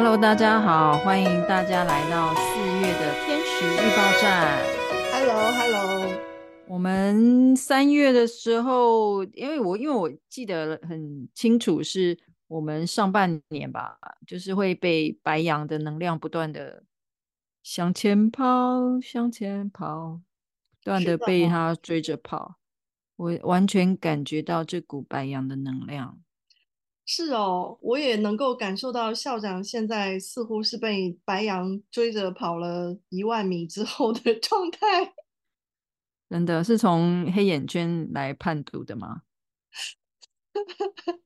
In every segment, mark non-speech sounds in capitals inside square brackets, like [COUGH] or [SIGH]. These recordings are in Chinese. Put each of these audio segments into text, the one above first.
Hello，大家好，欢迎大家来到四月的天使预报站。Hello，Hello，我们三月的时候，因为我因为我记得很清楚，是我们上半年吧，就是会被白羊的能量不断的向前跑，向前跑，不断的被他追着跑。我完全感觉到这股白羊的能量。是哦，我也能够感受到校长现在似乎是被白羊追着跑了一万米之后的 [LAUGHS] 状态。真的是从黑眼圈来判读的吗？[LAUGHS]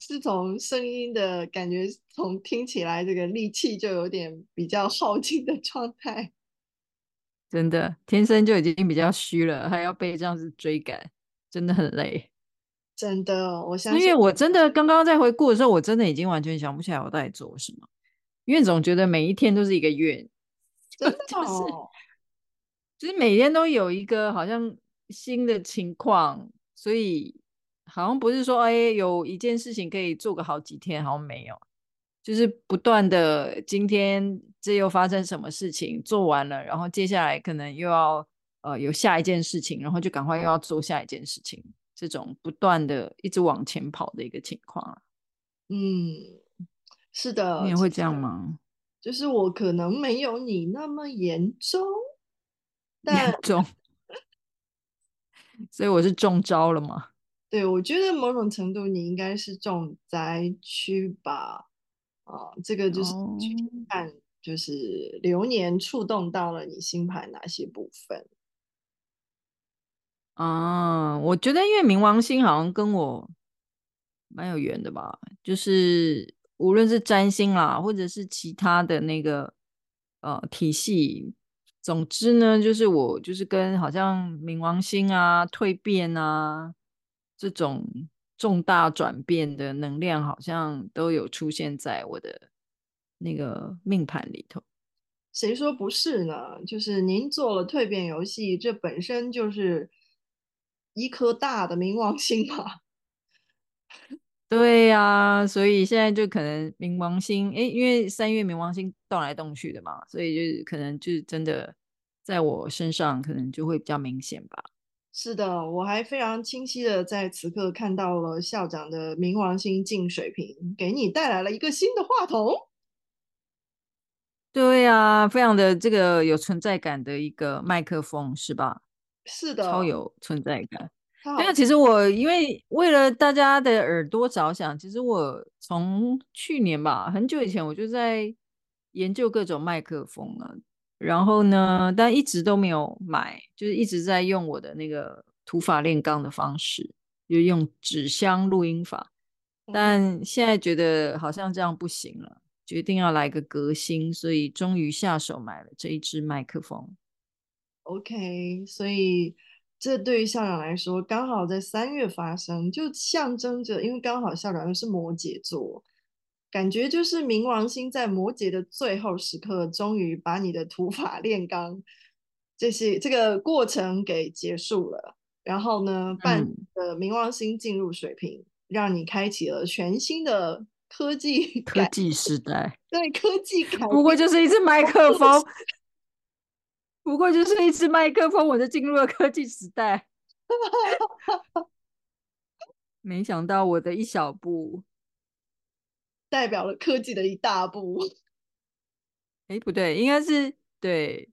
是从声音的感觉，从听起来这个力气就有点比较耗尽的状态。真的，天生就已经比较虚了，还要被这样子追赶，真的很累。真的，我相信，因为我真的刚刚在回顾的时候，我真的已经完全想不起来我到底做什么，因为总觉得每一天都是一个月，真的 [LAUGHS] 就是，[LAUGHS] 就是每天都有一个好像新的情况，所以好像不是说哎有一件事情可以做个好几天，好像没有，就是不断的今天这又发生什么事情，做完了，然后接下来可能又要呃有下一件事情，然后就赶快又要做下一件事情。这种不断的一直往前跑的一个情况啊，嗯，是的，你也会这样吗？就是我可能没有你那么严重，但严重，所以我是中招了吗？[LAUGHS] 对，我觉得某种程度你应该是重灾区吧。啊、呃，这个就是看，就是流年触动到了你星盘哪些部分。啊，我觉得因为冥王星好像跟我蛮有缘的吧，就是无论是占星啦，或者是其他的那个呃体系，总之呢，就是我就是跟好像冥王星啊、蜕变啊这种重大转变的能量，好像都有出现在我的那个命盘里头。谁说不是呢？就是您做了蜕变游戏，这本身就是。一颗大的冥王星吧，[LAUGHS] 对呀、啊，所以现在就可能冥王星，哎，因为三月冥王星动来动去的嘛，所以就是可能就是真的在我身上可能就会比较明显吧。是的，我还非常清晰的在此刻看到了校长的冥王星进水瓶，给你带来了一个新的话筒。对呀、啊，非常的这个有存在感的一个麦克风，是吧？是的，超有存在感。因为其实我因为为了大家的耳朵着想，其实我从去年吧，很久以前我就在研究各种麦克风了。然后呢，但一直都没有买，就是一直在用我的那个土法炼钢的方式，就用纸箱录音法。但现在觉得好像这样不行了，决定要来个革新，所以终于下手买了这一支麦克风。OK，所以这对于校长来说，刚好在三月发生，就象征着，因为刚好校长又是摩羯座，感觉就是冥王星在摩羯的最后时刻，终于把你的土法炼钢这些这个过程给结束了。然后呢，伴的冥王星进入水平，嗯，让你开启了全新的科技 [LAUGHS] 科技时代。对，科技感，不过就是一只麦克风。不过就是一支麦克风，我就进入了科技时代。没想到我的一小步，[LAUGHS] 代表了科技的一大步。哎，不对，应该是对，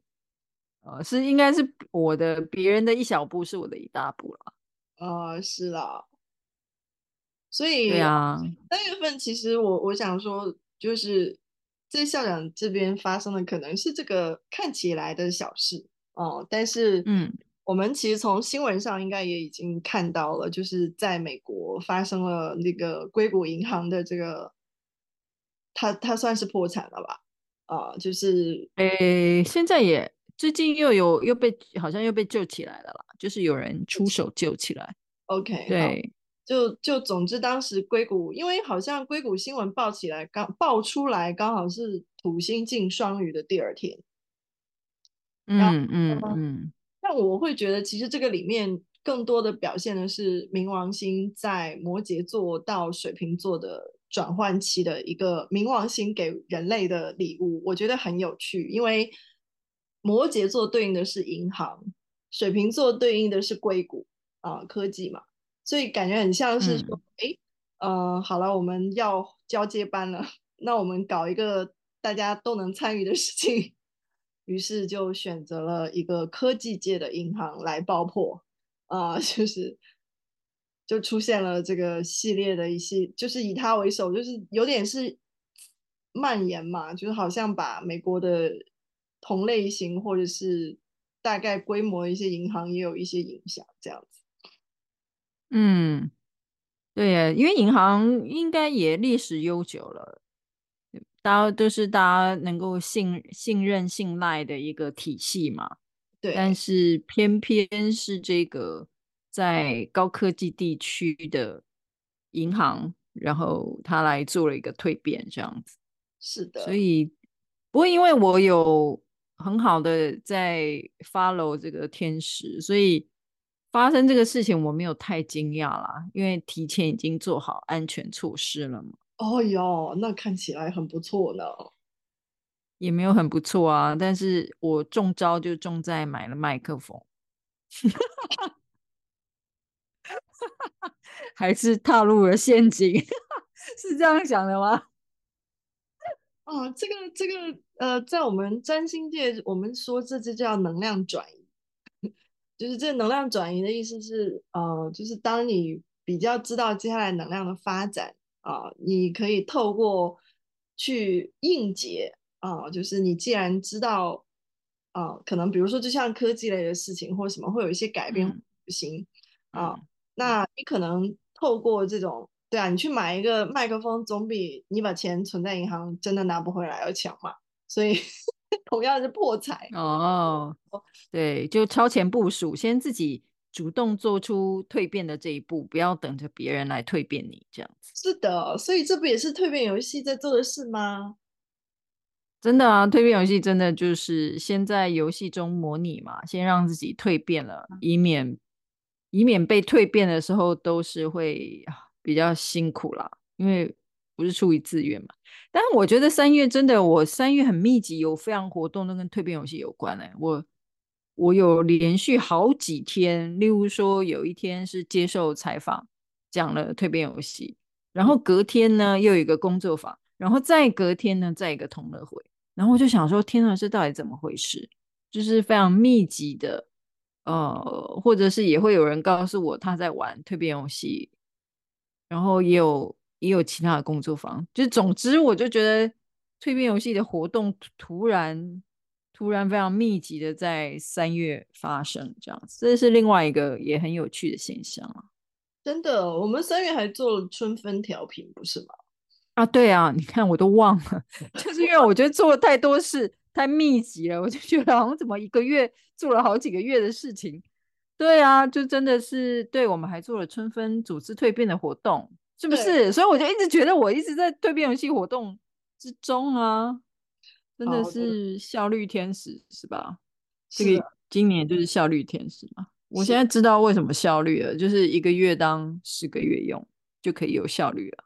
呃，是应该是我的别人的一小步是我的一大步了。啊、呃，是啦。所以，对啊，三月份其实我我想说，就是。在校长这边发生的可能是这个看起来的小事哦，但是嗯，我们其实从新闻上应该也已经看到了，就是在美国发生了那个硅谷银行的这个，他他算是破产了吧？啊，就是诶，现在也最近又有又被好像又被救起来了啦，就是有人出手救起来。OK，对。就就总之，当时硅谷，因为好像硅谷新闻报起来，刚爆出来，刚好是土星进双鱼的第二天。嗯嗯嗯。但我会觉得，其实这个里面更多的表现的是冥王星在摩羯座到水瓶座的转换期的一个冥王星给人类的礼物，我觉得很有趣。因为摩羯座对应的是银行，水瓶座对应的是硅谷啊、呃、科技嘛，所以感觉很像是说，哎、嗯，呃，好了，我们要交接班了，[LAUGHS] 那我们搞一个大家都能参与的事情，于是就选择了一个科技界的银行来爆破啊、呃，就是。就出现了这个系列的一些，就是以他为首，就是有点是蔓延嘛，就是好像把美国的同类型或者是大概规模的一些银行也有一些影响，这样子。嗯，对呀，因为银行应该也历史悠久了，大家都是大家能够信信任、信赖的一个体系嘛。对，但是偏偏是这个。在高科技地区的银行，然后他来做了一个蜕变，这样子。是的，所以不过因为我有很好的在 follow 这个天使，所以发生这个事情我没有太惊讶啦，因为提前已经做好安全措施了嘛。哦哟，那看起来很不错呢。也没有很不错啊，但是我中招就中在买了麦克风。[LAUGHS] 还是踏入了陷阱，[LAUGHS] 是这样想的吗？哦，这个这个呃，在我们占星界，我们说这就叫能量转移，就是这能量转移的意思是，呃，就是当你比较知道接下来能量的发展啊，呃，你可以透过去应节啊，呃，就是你既然知道啊，呃，可能比如说就像科技类的事情或者什么会有一些改变不行啊。那你可能透过这种，对啊，你去买一个麦克风，总比你把钱存在银行真的拿不回来要强嘛。所以 [LAUGHS] 同样是破财哦。对，就超前部署，先自己主动做出蜕变的这一步，不要等着别人来蜕变你这样子。是的，所以这不也是蜕变游戏在做的事吗？真的啊，蜕变游戏真的就是先在游戏中模拟嘛，先让自己蜕变了，以免。以免被蜕变的时候都是会比较辛苦啦，因为不是出于自愿嘛。但是我觉得三月真的，我三月很密集，有非常活动都跟蜕变游戏有关哎、我我有连续好几天，例如说有一天是接受采访，讲了蜕变游戏，然后隔天呢又有一个工作坊，然后再隔天呢再一个同乐会，然后我就想说，天哪，这到底怎么回事？就是非常密集的。呃，或者是也会有人告诉我他在玩蜕变游戏，然后也有也有其他的工作坊，就总之我就觉得蜕变游戏的活动突然突然非常密集的在三月发生，这样子，这是另外一个也很有趣的现象啊。真的，我们三月还做了春分调频，不是吗？啊，对啊，你看我都忘了，[LAUGHS] 就是因为我觉得做了太多事。太密集了，我就觉得好像怎么一个月做了好几个月的事情。对啊，就真的是，对，我们还做了春分组织蜕变的活动，是不是？所以我就一直觉得我一直在蜕变游戏活动之中啊，真的是效率天使是吧？这个今年就是效率天使嘛。我现在知道为什么效率了，就是一个月当十个月用就可以有效率了。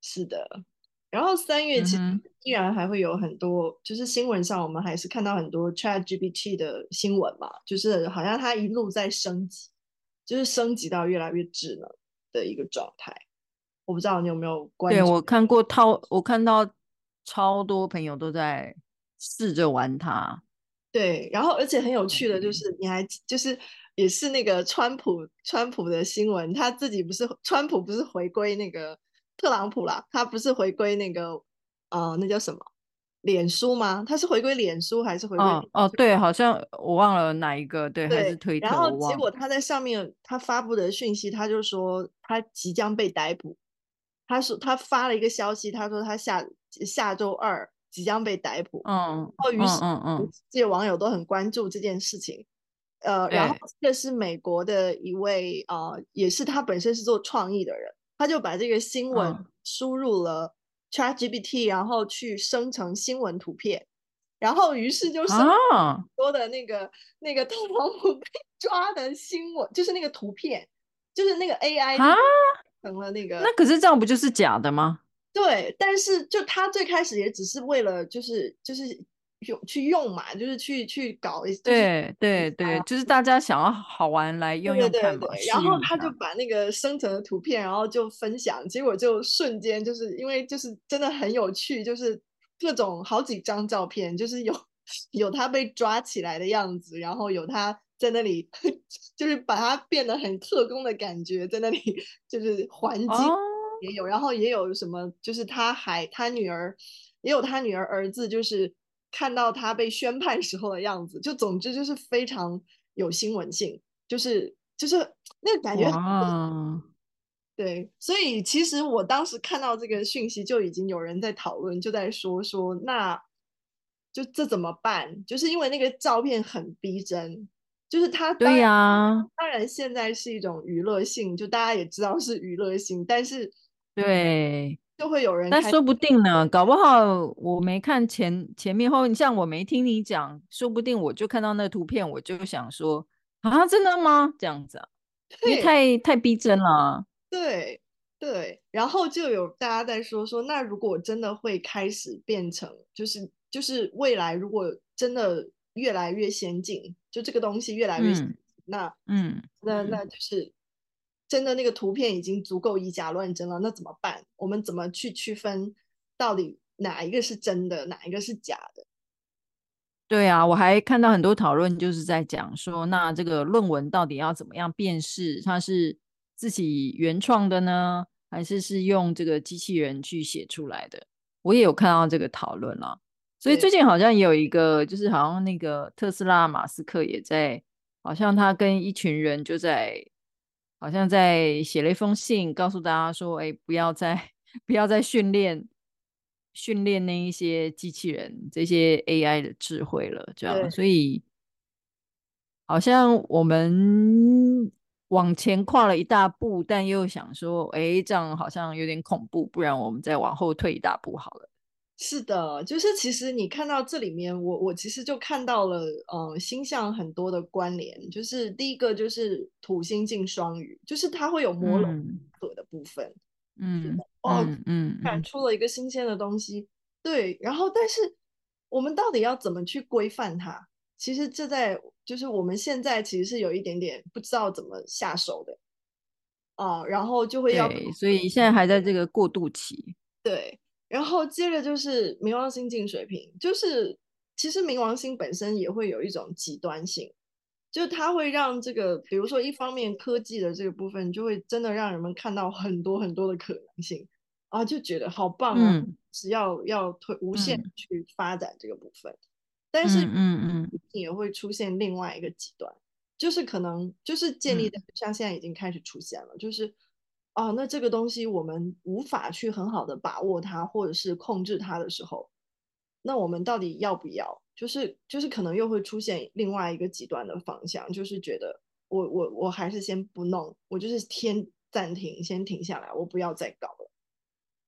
是的。然后三月其实依然还会有很多，嗯、就是新闻上我们还是看到很多 ChatGPT 的新闻嘛，就是好像它一路在升级，就是升级到越来越智能的一个状态。我不知道你有没有关注？对，我看过超，我看到超多朋友都在试着玩它。对，然后而且很有趣的就是，你还就是也是那个川普，川普的新闻，他自己不是川普不是回归那个。特朗普啦，他不是回归那个，呃，那叫什么？脸书吗？他是回归脸书还是回归？哦哦，对，好像我忘了哪一个，对，对还是推特。然后结果他在上面他发布的讯息，他就说他即将被逮捕。他说他发了一个消息，他说他下下周二即将被逮捕。嗯，然后于是嗯嗯，这些网友都很关注这件事情。呃，然后这是美国的一位呃，也是他本身是做创意的人。他就把这个新闻输入了 ChatGPT，、嗯、然后去生成新闻图片，然后于是就是说的那个、啊、那个特朗普被抓的新闻，就是那个图片，就是那个 AI 啊成了那个。那可是这样不就是假的吗？对，但是就他最开始也只是为了就是就是有去用嘛，就是去去搞一，对对对，就是大家想要好玩来用用看嘛。然后他就把那个生成的图片，然后就分享，结果就瞬间就是因为就是真的很有趣，就是各种好几张照片，就是有 [LAUGHS] 有他被抓起来的样子，然后有他在那里，[LAUGHS] 就是把他变得很特工的感觉，在那里就是还击。哦也有，然后也有什么，就是他还他女儿，也有他女儿儿子，就是看到他被宣判时候的样子，就总之就是非常有新闻性，就是就是那个感觉。哇对，所以其实我当时看到这个讯息，就已经有人在讨论，就在说说，那就这怎么办？就是因为那个照片很逼真。就是他，对呀、啊，当然现在是一种娱乐性，就大家也知道是娱乐性，但是。对，就会有人，但说不定呢，搞不好我没看前前面后，你像我没听你讲，说不定我就看到那个图片，我就想说啊，真的吗？这样子啊，因为太太逼真了。对对，然后就有大家在说说，那如果真的会开始变成，就是就是未来如果真的越来越先进，就这个东西越来越，嗯、那嗯，那那就是。真的那个图片已经足够以假乱真了，那怎么办？我们怎么去区分到底哪一个是真的，哪一个是假的？对啊，我还看到很多讨论，就是在讲说，那这个论文到底要怎么样辨识它是自己原创的呢，还是是用这个机器人去写出来的？我也有看到这个讨论了。所以最近好像也有一个，就是好像那个特斯拉马斯克也在，好像他跟一群人就在。好像在写了一封信，告诉大家说：“哎，不要再 [LAUGHS] 不要再训练训练那一些机器人，这些 AI 的智慧了。”这样，所以好像我们往前跨了一大步，但又想说：“哎，这样好像有点恐怖，不然我们再往后退一大步好了。”是的，就是其实你看到这里面，我我其实就看到了，呃，星象很多的关联。就是第一个就是土星进双鱼，就是它会有摩羯座的部分，嗯，哦，嗯嗯，产出了一个新鲜的东西，对。然后，但是我们到底要怎么去规范它？其实这在就是我们现在其实是有一点点不知道怎么下手的，啊，然后就会要，所以现在还在这个过渡期，对。然后接着就是冥王星进水瓶，就是其实冥王星本身也会有一种极端性，就它会让这个，比如说一方面科技的这个部分，就会真的让人们看到很多很多的可能性啊，就觉得好棒啊，只、嗯、要要推无限去发展这个部分，嗯、但是嗯嗯也会出现另外一个极端，就是可能就是建立的像现在已经开始出现了，嗯、就是。哦，那这个东西我们无法去很好的把握它，或者是控制它的时候，那我们到底要不要？就是就是可能又会出现另外一个极端的方向，就是觉得我我我还是先不弄，我就是先暂停，先停下来，我不要再搞了。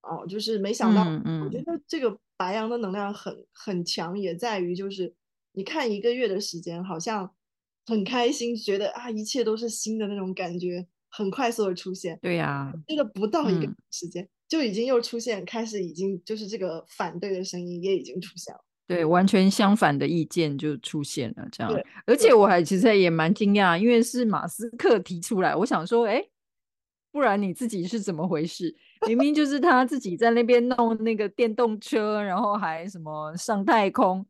哦，就是没想到，嗯嗯、我觉得这个白羊的能量很很强，也在于就是你看一个月的时间，好像很开心，觉得啊一切都是新的那种感觉。很快速的出现，对呀、啊，这个不到一个时间、嗯、就已经又出现，开始已经就是这个反对的声音也已经出现了，对，完全相反的意见就出现了，这样，而且我还其实也蛮惊讶，因为是马斯克提出来，我想说，哎，不然你自己是怎么回事？明明就是他自己在那边弄那个电动车，然后还什么上太空，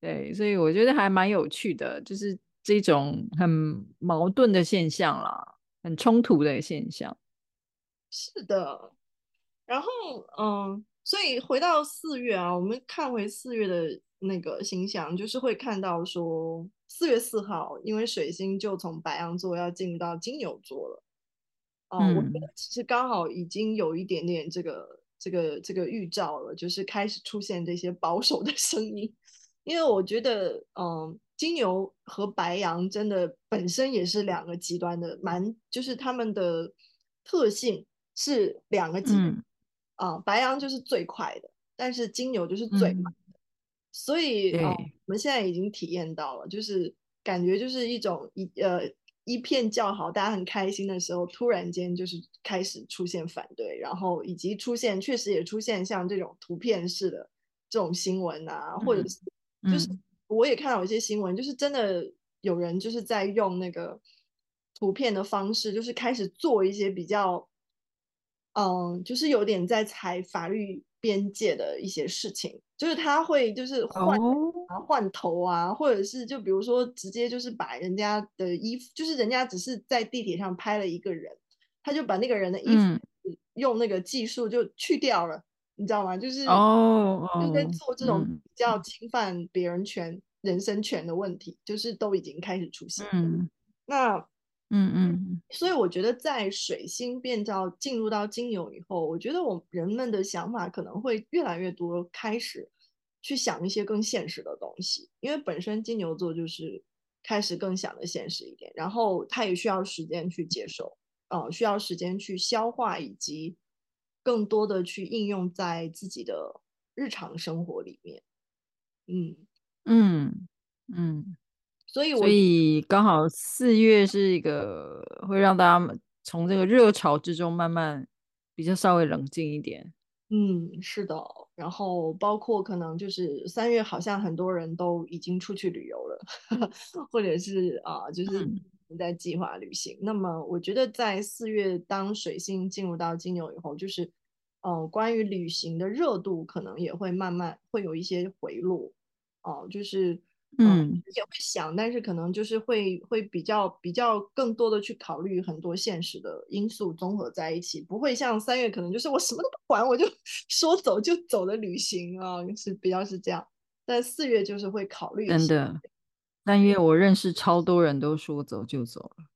对，所以我觉得还蛮有趣的，就是这种很矛盾的现象啦。很冲突的现象，是的。然后，嗯，所以回到四月啊，我们看回四月的那个星象，就是会看到说，四月四号，因为水星就从白羊座要进入到金牛座了。啊、嗯，我觉得其实刚好已经有一点点这个这个这个预兆了，就是开始出现这些保守的声音。因为我觉得，嗯。金牛和白羊真的本身也是两个极端的，蛮就是他们的特性是两个极端、嗯、啊。白羊就是最快的，但是金牛就是最慢的。嗯、所以啊，我们现在已经体验到了，就是感觉就是一种一呃一片叫好，大家很开心的时候，突然间就是开始出现反对，然后以及出现确实也出现像这种图片式的这种新闻啊，或者是就是我也看到有一些新闻，就是真的有人就是在用那个图片的方式，就是开始做一些比较，嗯，就是有点在踩法律边界的一些事情。就是他会就是换啊换头啊，或者是就比如说直接就是把人家的衣服，就是人家只是在地铁上拍了一个人，他就把那个人的衣服用那个技术就去掉了，你知道吗？就是哦，就在做这种比较侵犯别人权、人身权的问题，就是都已经开始出现。嗯，那嗯嗯，所以我觉得在水星变到进入到金牛以后，我觉得我人们的想法可能会越来越多，开始去想一些更现实的东西，因为本身金牛座就是开始更想的现实一点，然后他也需要时间去接受，呃，需要时间去消化，以及更多的去应用在自己的日常生活里面。嗯嗯嗯。所以，所以刚好四月是一个会让大家从这个热潮之中慢慢比较稍微冷静一点。嗯，是的。然后包括可能就是三月，好像很多人都已经出去旅游了，[LAUGHS] 或者是啊、呃，就是在计划旅行。嗯、那么，我觉得在四月，当水星进入到金牛以后，就是呃，关于旅行的热度可能也会慢慢会有一些回落。哦、呃，就是。嗯，也会想，但是可能就是会会比较比较更多的去考虑很多现实的因素综合在一起，不会像三月可能就是我什么都不管，我就 [LAUGHS] 说走就走的旅行啊，是比较是这样。但四月就是会考虑。真的，三月我认识超多人都说走就走了。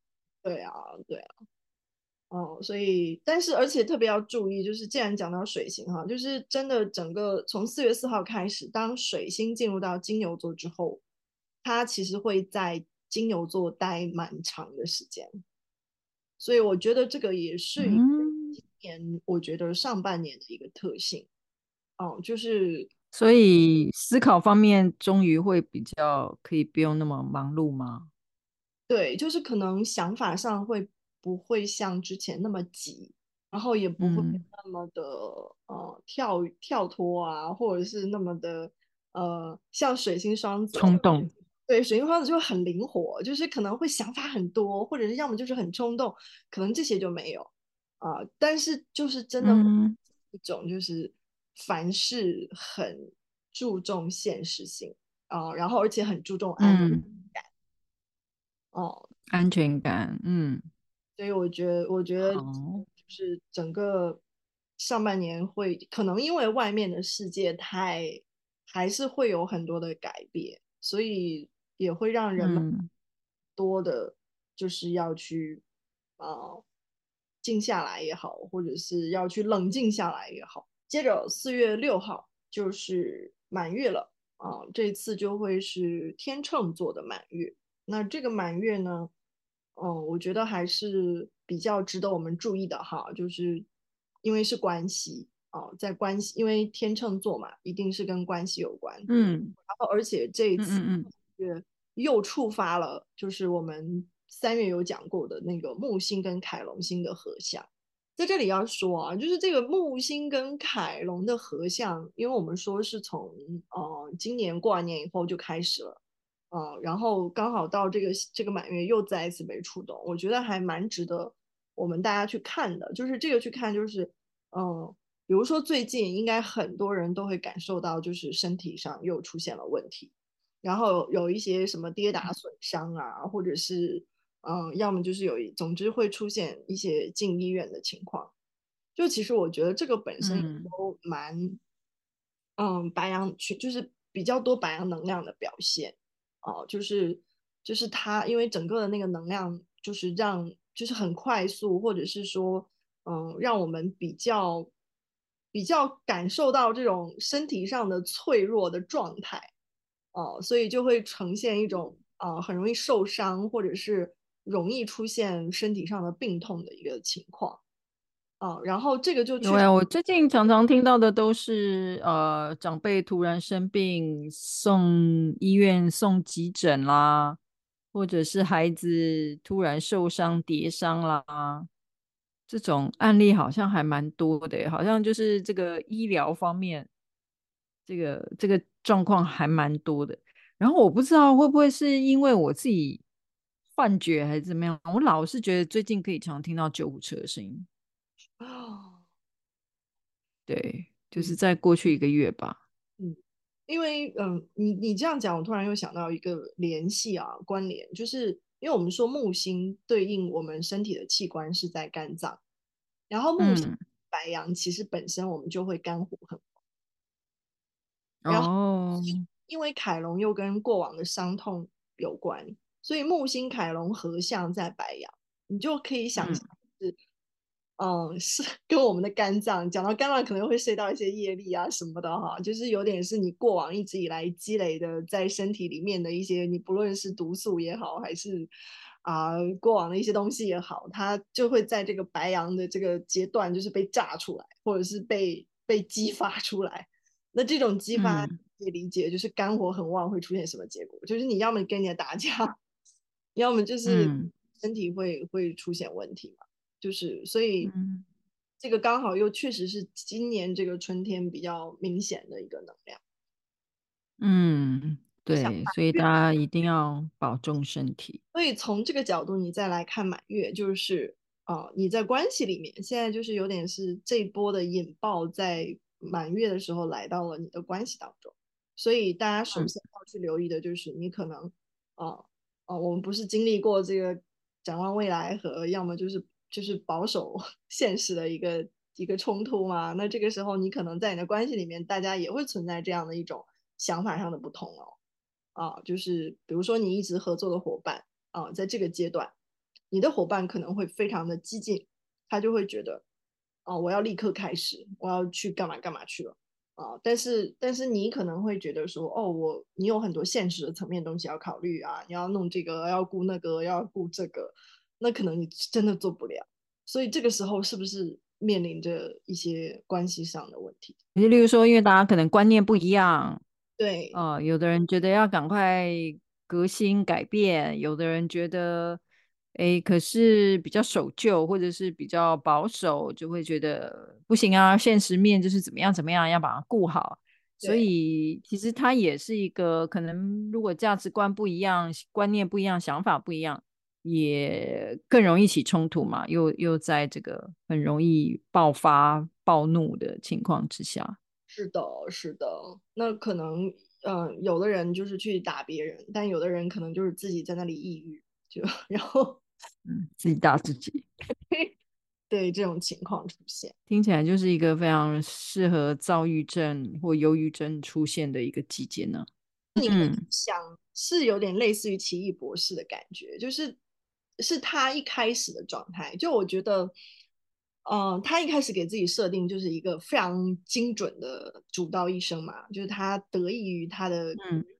对啊，对啊。哦，所以但是而且特别要注意，就是既然讲到水星哈，就是真的整个从四月四号开始，当水星进入到金牛座之后。它其实会在金牛座待蛮长的时间，所以我觉得这个也是今年我觉得上半年的一个特性。哦、嗯，就是所以思考方面终于会比较可以不用那么忙碌吗？对，就是可能想法上会不会像之前那么急，然后也不会那么的、嗯、呃跳跳脱啊，或者是那么的呃像水星双子冲动。对，水星双子就很灵活，就是可能会想法很多，或者是要么就是很冲动，可能这些就没有啊、呃。但是就是真的一种就是凡事很注重现实性啊、呃，然后而且很注重安全感。哦、嗯，安全感，嗯。所以我觉得，我觉得就是整个上半年会可能因为外面的世界太还是会有很多的改变，所以。也会让人们多的，就是要去啊、嗯呃、静下来也好，或者是要去冷静下来也好。接着四月六号就是满月了啊、呃，这次就会是天秤座的满月。那这个满月呢，嗯、呃，我觉得还是比较值得我们注意的哈，就是因为是关系啊、呃，在关系，因为天秤座嘛，一定是跟关系有关。嗯，然后而且这一次月。嗯又触发了，就是我们三月有讲过的那个木星跟凯龙星的合相，在这里要说啊，就是这个木星跟凯龙的合相，因为我们说是从呃今年过完年以后就开始了，呃，然后刚好到这个这个满月又再一次被触动，我觉得还蛮值得我们大家去看的，就是这个去看，就是嗯、呃，比如说最近应该很多人都会感受到，就是身体上又出现了问题。然后有一些什么跌打损伤啊，或者是嗯，要么就是有一，总之会出现一些进医院的情况。就其实我觉得这个本身都蛮，嗯，白羊去就是比较多白羊能量的表现哦，就是就是它因为整个的那个能量就是让就是很快速，或者是说嗯，让我们比较比较感受到这种身体上的脆弱的状态。哦，所以就会呈现一种啊、很容易受伤，或者是容易出现身体上的病痛的一个情况。啊、呃，然后这个就对啊，我最近常常听到的都是呃，长辈突然生病，送医院送急诊啦，或者是孩子突然受伤跌伤啦，这种案例好像还蛮多的，好像就是这个医疗方面，这个这个状况还蛮多的。然后我不知道会不会是因为我自己幻觉还是怎么样，我老是觉得最近可以常听到救护车的声音。哦，[GASPS] 对，就是在过去一个月吧。嗯，因为嗯，你你这样讲，我突然又想到一个联系啊，关联，就是因为我们说木星对应我们身体的器官是在肝脏，然后木星白羊其实本身我们就会肝火很旺。哦。因为凯龙又跟过往的伤痛有关，所以木星凯龙合相在白羊，你就可以想象是，嗯，嗯，是 [LAUGHS] 跟我们的肝脏讲到肝脏，可能会涉及到一些业力啊什么的哈，就是有点是你过往一直以来积累的在身体里面的一些，你不论是毒素也好，还是啊、呃、过往的一些东西也好，它就会在这个白羊的这个阶段，就是被炸出来，或者是被被激发出来。那这种激发。嗯可以理解，就是肝火很旺会出现什么结果？就是你要么跟人家打架，[LAUGHS] 要么就是身体会、嗯、会出现问题嘛。就是所以、嗯、这个刚好又确实是今年这个春天比较明显的一个能量。嗯，对，所以大家一定要保重身体。所以从这个角度，你再来看满月，就是啊、呃，你在关系里面现在就是有点是这一波的引爆，在满月的时候来到了你的关系当中。所以大家首先要去留意的就是，你可能，啊、嗯、啊、呃，我们不是经历过这个展望未来和要么就是就是保守 [LAUGHS] 现实的一个一个冲突嘛？那这个时候你可能在你的关系里面，大家也会存在这样的一种想法上的不同哦。啊，就是比如说你一直合作的伙伴啊，在这个阶段，你的伙伴可能会非常的激进，他就会觉得，哦、啊，我要立刻开始，我要去干嘛干嘛去了。啊，但是但是你可能会觉得说，哦，我你有很多现实的层面东西要考虑啊，你要弄这个，要顾那个，要顾这个，那可能你真的做不了。所以这个时候是不是面临着一些关系上的问题？你例如说，因为大家可能观念不一样，对，哦、呃，有的人觉得要赶快革新改变，有的人觉得。哎，可是比较守旧或者是比较保守，就会觉得不行啊。现实面就是怎么样怎么样，要把它顾好。所以其实它也是一个可能，如果价值观不一样、观念不一样、想法不一样，也更容易起冲突嘛。又又在这个很容易爆发暴怒的情况之下。是的，是的。那可能，嗯、呃，有的人就是去打别人，但有的人可能就是自己在那里抑郁，就 [LAUGHS] 然后。嗯，自己打自己，[LAUGHS] 对这种情况出现，听起来就是一个非常适合躁郁症或忧郁症出现的一个季节呢。你想是有点类似于奇异博士的感觉，就是是他一开始的状态。就我觉得，嗯、呃，他一开始给自己设定就是一个非常精准的主刀医生嘛，就是他得益于他的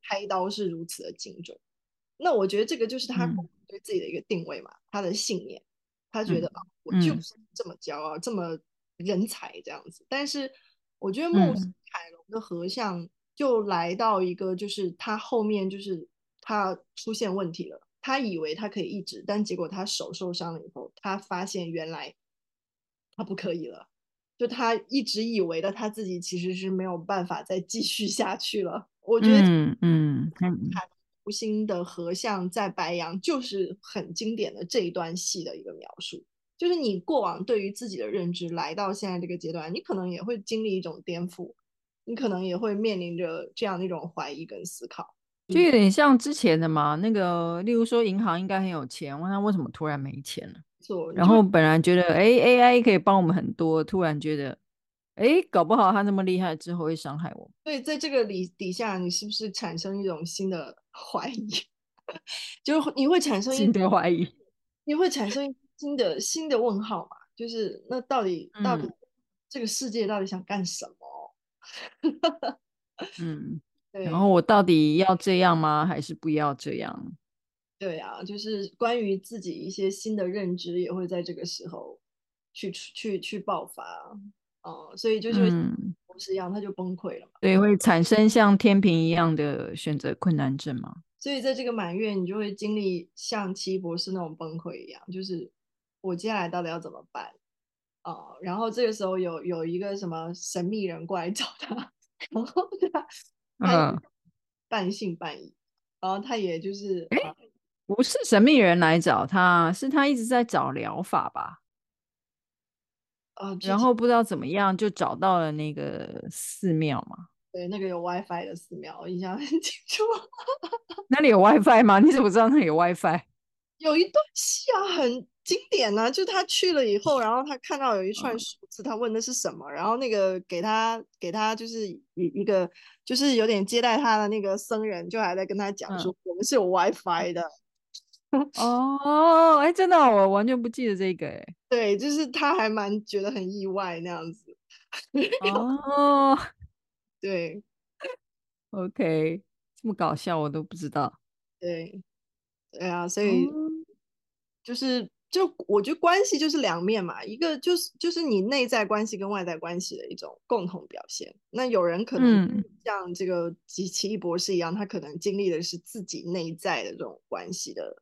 开刀是如此的精准。嗯、那我觉得这个就是他。嗯对自己的一个定位嘛，他的信念，他觉得啊、嗯，我就是这么骄傲、嗯，这么人才这样子。但是我觉得木星凯龙的合相就来到一个，就是他后面就是他出现问题了，他以为他可以一直，但结果他手受伤了以后，他发现原来他不可以了，就他一直以为的他自己其实是没有办法再继续下去了。我觉得，嗯嗯。木星的合相在白羊，就是很经典的这一段戏的一个描述。就是你过往对于自己的认知，来到现在这个阶段，你可能也会经历一种颠覆，你可能也会面临着这样的一种怀疑跟思考。就有点像之前的嘛，那个例如说银行应该很有钱，问他为什么突然没钱了？错。然后本来觉得哎，AI 可以帮我们很多，突然觉得。哎，搞不好他那么厉害，之后会伤害我。所以在这个里底下，你是不是产生一种新的 [LAUGHS] 怀疑？[LAUGHS] 就是你会产生新的怀疑，你会产生新的新的问号嘛？就是那到底、嗯、到底这个世界到底想干什么？[LAUGHS] 嗯，对。然后我到底要这样吗？还是不要这样？对啊，就是关于自己一些新的认知，也会在这个时候去去去爆发。哦，所以就是同时一样，他就崩溃了嘛。对，会产生像天平一样的选择困难症嘛？所以在这个满月，你就会经历像奇异博士那种崩溃一样，就是我接下来到底要怎么办啊、呃？然后这个时候有有一个什么神秘人过来找他，[LAUGHS] 然后他他半信半疑，然后他也就是。哎不是神秘人来找他，是他一直在找疗法吧？呃，然后不知道怎么样就找到了那个寺庙嘛。对，那个有 WiFi 的寺庙，我印象很清楚。[LAUGHS] 那里有 WiFi 吗？你怎么知道那里有 WiFi？有一段戏啊，很经典啊，就他去了以后，[LAUGHS] 然后他看到有一串数字，他问的是什么，然后那个给他给他就是一一个就是有点接待他的那个僧人，就还在跟他讲说，我们是有 WiFi 的。[LAUGHS] 哦，哎，真的，我完全不记得这个，哎，对，就是他还蛮觉得很意外那样子。[LAUGHS] 哦，对，OK，这么搞笑，我都不知道。对，对啊，所以就是就我觉得关系就是两面嘛，一个就是就是你内在关系跟外在关系的一种共同表现。那有人可能像这个奇奇异博士一样，他可能经历的是自己内在的这种关系的。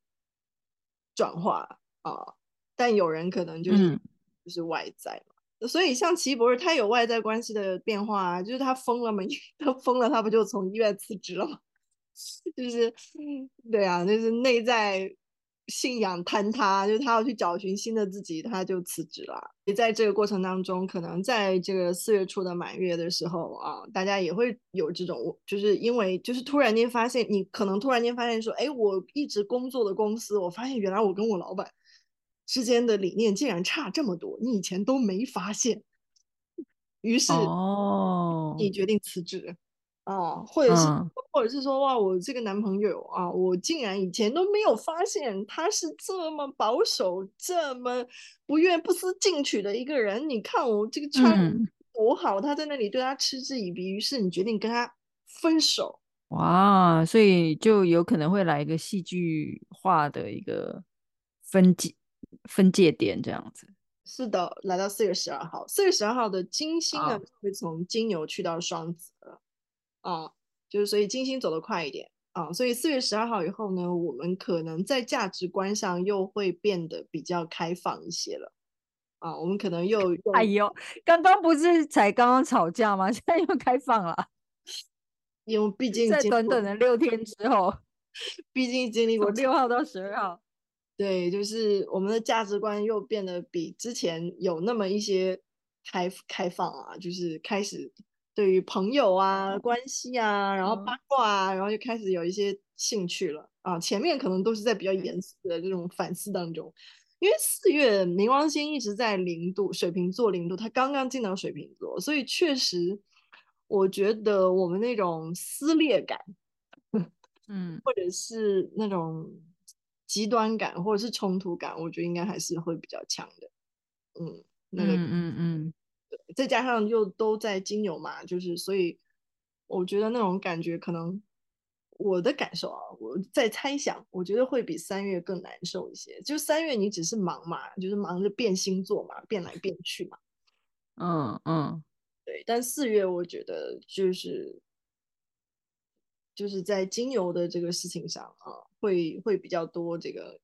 转化啊，但有人可能就是、嗯、就是外在嘛，所以像奇异博士，他有外在关系的变化啊，就是他疯了嘛，[LAUGHS] 他疯了，他不就从医院辞职了吗？[LAUGHS] 就是对啊，就是内在信仰坍塌，就是他要去找寻新的自己，他就辞职了。也在这个过程当中，可能在这个四月初的满月的时候啊，大家也会有这种，就是因为就是突然间发现，你可能突然间发现说，哎，我一直工作的公司，我发现原来我跟我老板之间的理念竟然差这么多，你以前都没发现，于是哦，你决定辞职。啊，或者是，嗯、或者是说，哇，我这个男朋友啊，我竟然以前都没有发现他是这么保守、这么不愿不思进取的一个人。你看我这个穿多好，嗯、他在那里对他嗤之以鼻，于是你决定跟他分手。哇，所以就有可能会来一个戏剧化的一个分界分界点，这样子。是的，来到四月十二号，四月十二号的金星呢，会从金牛去到双子了。啊，就是所以金星走得快一点啊，所以四月十二号以后呢，我们可能在价值观上又会变得比较开放一些了啊，我们可能又，[LAUGHS] 哎呦，刚刚不是才刚刚吵架吗？[LAUGHS] 现在又开放了，因为毕竟在短短的六天之后，[LAUGHS] 毕竟经历过六号到十二号，对，就是我们的价值观又变得比之前有那么一些开开放啊，就是开始。对于朋友啊、关系啊，然后八卦啊，然后就开始有一些兴趣了啊。前面可能都是在比较严肃的这种反思当中，因为四月冥王星一直在零度，水瓶座零度，它刚刚进到水瓶座，所以确实，我觉得我们那种撕裂感，[LAUGHS] 嗯，或者是那种极端感，或者是冲突感，我觉得应该还是会比较强的。嗯，那个，嗯嗯嗯。再加上又都在金牛嘛，就是所以我觉得那种感觉可能我的感受啊，我在猜想，我觉得会比三月更难受一些。就三月你只是忙嘛，就是忙着变星座嘛，变来变去嘛。[LAUGHS] 嗯嗯，对。但四月我觉得就是就是在金牛的这个事情上啊，会会比较多这个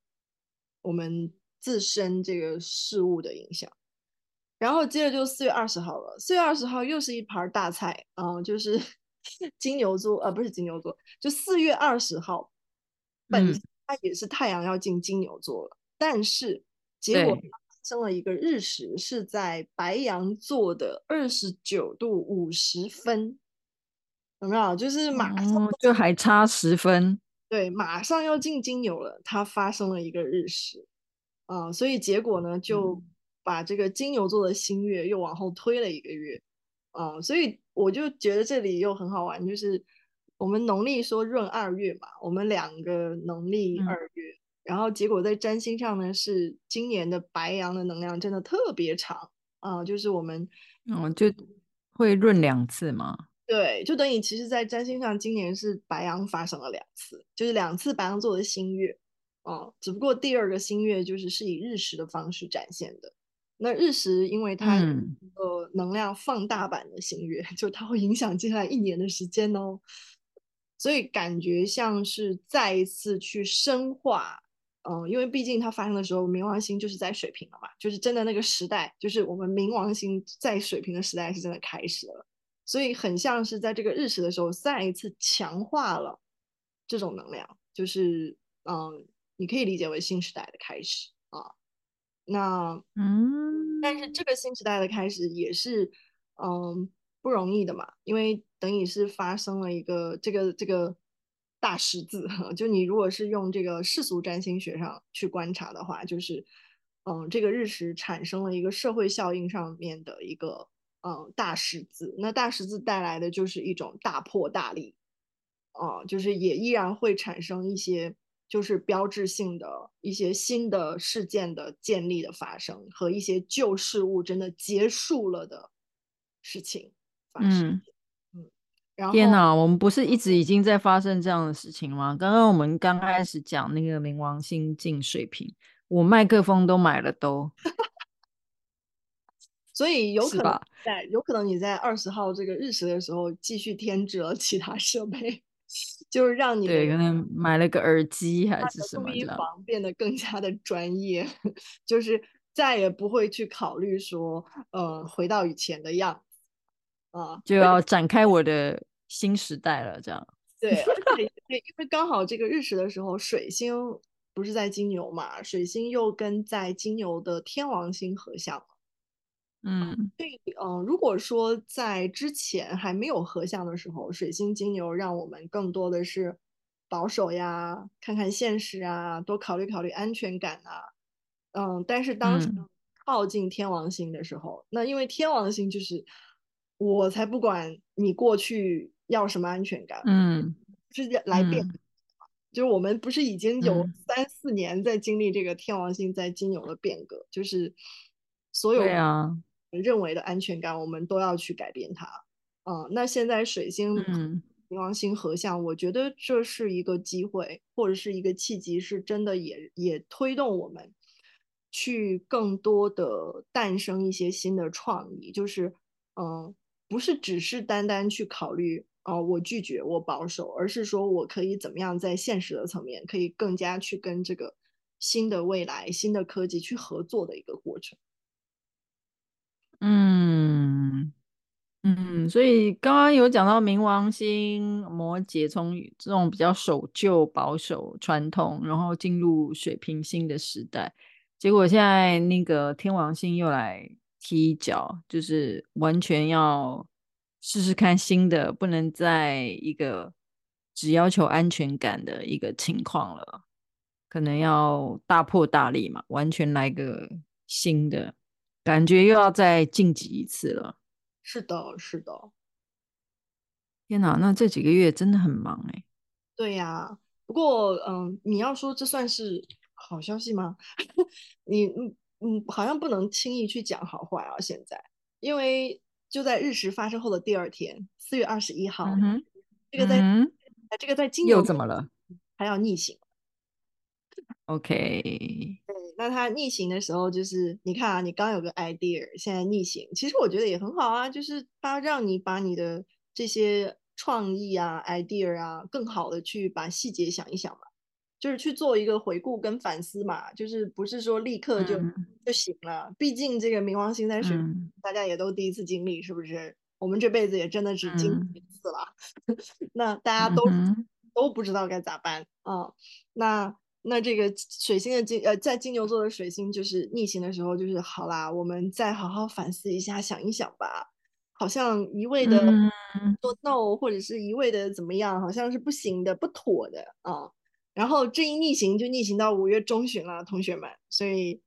我们自身这个事物的影响。然后接着就四月二十号了，四月二十号又是一盘大菜啊、呃，就是 [LAUGHS] 金牛座啊、呃，不是金牛座，就四月二十号，本身它也是太阳要进金牛座了，嗯、但是结果发生了一个日食，是在白羊座的二十九度五十分，有没有？就是马上、哦、就还差十分，对，马上要进金牛了，它发生了一个日食啊、呃，所以结果呢就。嗯把这个金牛座的新月又往后推了一个月，啊、呃，所以我就觉得这里又很好玩，就是我们农历说闰二月嘛，我们两个农历二月，嗯、然后结果在占星上呢是今年的白羊的能量真的特别长啊、呃，就是我们嗯就会闰两次嘛，对，就等于其实，在占星上今年是白羊发生了两次，就是两次白羊座的新月，啊、呃，只不过第二个新月就是是以日食的方式展现的。那日食，因为它呃能量放大版的星月，嗯、[LAUGHS] 就它会影响接下来一年的时间哦。所以感觉像是再一次去深化。嗯，因为毕竟它发生的时候，冥王星就是在水瓶了嘛，就是真的那个时代，就是我们冥王星在水瓶的时代是真的开始了，所以很像是在这个日食的时候，再一次强化了这种能量，就是嗯，你可以理解为新时代的开始啊。那嗯，但是这个新时代的开始也是嗯不容易的嘛，因为等于是发生了一个这个这个。大十字，[LAUGHS] 就你如果是用这个世俗占星学上去观察的话，就是，嗯，这个日食产生了一个社会效应上面的一个，嗯，大十字。那大十字带来的就是一种大破大立，啊，就是也依然会产生一些就是标志性的一些新的事件的建立的发生和一些旧事物真的结束了的事情发生。嗯天哪，我们不是一直已经在发生这样的事情吗？刚刚我们刚开始讲那个冥王星进水瓶，我麦克风都买了都，[LAUGHS] 所以有可能在有可能你在二十号这个日食的时候继续添置了其他设备，就是让你对可能买了个耳机还是什么的，房变得更加的专业，[LAUGHS] 就是再也不会去考虑说呃回到以前的样子。啊，就要展开我的新时代了，这样。[LAUGHS] 对，对，因为刚好这个日食的时候，水星不是在金牛嘛，水星又跟在金牛的天王星合相了。嗯，所以，嗯，如果说在之前还没有合相的时候，水星金牛让我们更多的是保守呀，看看现实啊，多考虑考虑安全感啊。嗯，但是当时靠近天王星的时候，嗯、那因为天王星就是。我才不管你过去要什么安全感，嗯，直接来变，嗯，就是我们不是已经有三四年在经历这个天王星在金牛的变革，嗯，就是所有认为的安全感，我们都要去改变它。啊，嗯，那现在水星冥王星合相，我觉得这是一个机会，或者是一个契机，是真的也也推动我们去更多的诞生一些新的创意，就是嗯。不是只是单单去考虑哦、呃，我拒绝，我保守，而是说我可以怎么样在现实的层面，可以更加去跟这个新的未来、新的科技去合作的一个过程。嗯嗯，所以刚刚有讲到冥王星、摩羯，从这种比较守旧、保守、传统，然后进入水瓶星的时代，结果现在那个天王星又来。踢脚就是完全要试试看新的，不能再一个只要求安全感的一个情况了，可能要大破大立嘛，完全来个新的感觉，又要再晋级一次了。是的，是的。天哪，那这几个月真的很忙哎。对呀，不过嗯，你要说这算是好消息吗？[LAUGHS] 你嗯。嗯，好像不能轻易去讲好坏啊。现在，因为就在日食发生后的第二天，四月二十一号，嗯，这个在、嗯、这个在金牛又怎么了？还要逆行。OK，对，那它逆行的时候，就是你看啊，你刚有个 idea，现在逆行，其实我觉得也很好啊，就是它让你把你的这些创意啊、idea 啊，更好的去把细节想一想嘛。就是去做一个回顾跟反思嘛，就是不是说立刻就、嗯、就行了。毕竟这个冥王星在水、嗯，大家也都第一次经历，是不是？我们这辈子也真的只经历一次了。嗯、[LAUGHS] 那大家都、嗯、都不知道该咋办啊、嗯？那那这个水星的金呃，在金牛座的水星就是逆行的时候，就是好啦，我们再好好反思一下，想一想吧。好像一味的说 no、嗯、或者是一味的怎么样，好像是不行的、不妥的啊。嗯然后这一逆行就逆行到五月中旬了，同学们。所以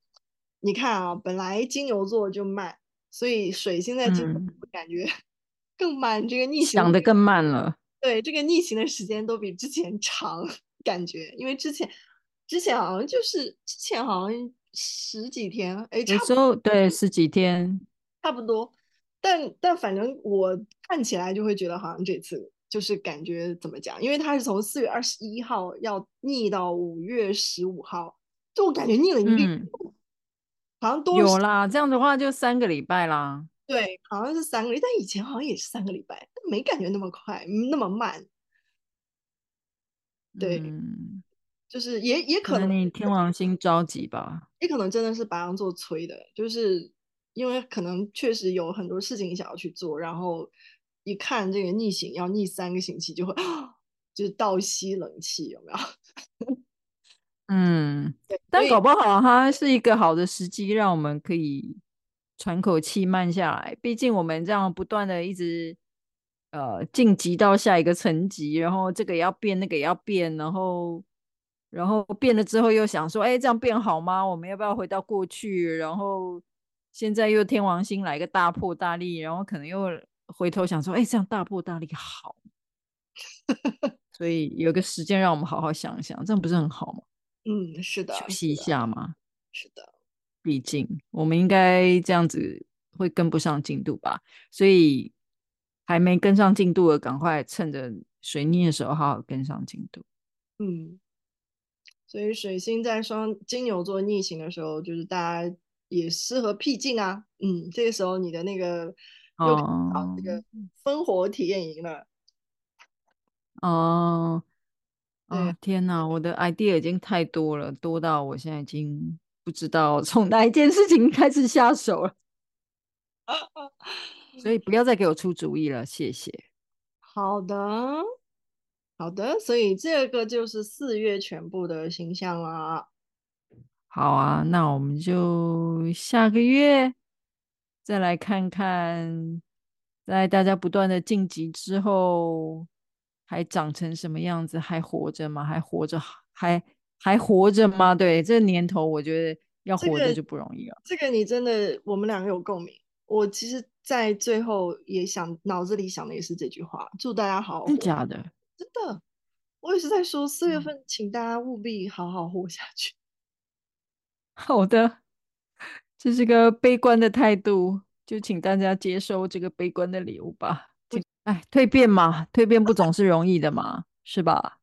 你看啊，本来金牛座就慢，所以水星在金牛座感觉 [LAUGHS] 更慢。这个逆行想的更慢了。对，这个逆行的时间都比之前长，感觉，因为之前之前好像就是之前好像十几天，哎，有时候对十几天差不多。但但反正我看起来就会觉得好像这次。就是感觉怎么讲？因为他是从四月二十一号要逆到五月十五号，就我感觉逆了一个、嗯，好像多有啦。这样的话就三个礼拜啦。对，好像是三个礼拜，但以前好像也是三个礼拜，没感觉那么快，那么慢。对，嗯，就是也也可能，你天王星着急吧，也可能真的是白羊座催的，就是因为可能确实有很多事情想要去做，然后一看这个逆行要逆三个星期，就会就是倒吸冷气，有没有？[LAUGHS] 嗯，但搞不好它是一个好的时机，让我们可以喘口气，慢下来。毕竟我们这样不断的一直呃晋级到下一个层级，然后这个也要变，那个也要变，然后然后变了之后又想说，哎，这样变好吗？我们要不要回到过去？然后现在又天王星来个大破大立，然后可能又回头想说，哎，这样大破大立好。[LAUGHS] 所以有个时间让我们好好想一想，这样不是很好吗？嗯，是的，休息一下嘛。是的，毕竟我们应该这样子会跟不上进度吧，所以还没跟上进度的，赶快趁着水逆的时候好好跟上进度。嗯，所以水星在双金牛座逆行的时候，就是大家也适合僻静啊。嗯，这个时候你的那个又啊这个烽火体验营了。哦。啊、哦、天哪！我的 idea 已经太多了，多到我现在已经不知道从哪一件事情开始下手了。[LAUGHS] 所以不要再给我出主意了，谢谢。好的，好的。所以这个就是四月全部的形象啦。好啊，那我们就下个月再来看看，在大家不断的晋级之后。还长成什么样子？还活着吗？还活着？还还活着吗？对，这年头我觉得要活着就不容易了。这个、这个你真的，我们两个有共鸣。我其实，在最后也想，脑子里想的也是这句话：祝大家好好活。真假的？真的，我也是在说四月份，请大家务必好好活下去。[LAUGHS] 好的，这是个悲观的态度，就请大家接受这个悲观的礼物吧。哎，蜕变嘛，蜕变不总是容易的嘛，是吧？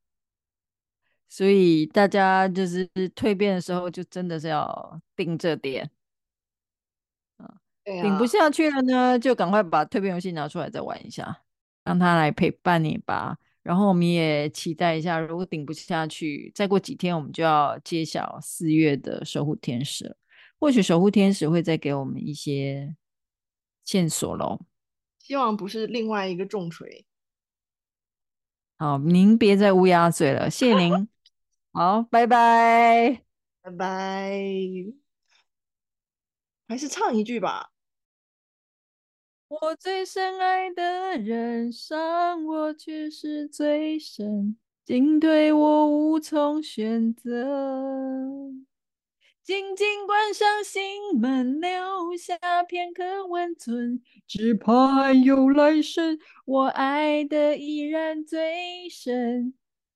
所以大家就是蜕变的时候，就真的是要盯着点，啊，顶不下去了呢，就赶快把蜕变游戏拿出来再玩一下，让他来陪伴你吧。然后我们也期待一下，如果顶不下去，再过几天我们就要揭晓四月的守护天使了。或许守护天使会再给我们一些线索喽。希望不是另外一个重锤。好，您别再乌鸦嘴了，谢谢您。[LAUGHS] 好，拜拜，拜拜。还是唱一句吧。我最深爱的人，伤我却是最深，进退我无从选择。静静关上心门，留下片刻温存，只怕有来生，我爱的依然最深。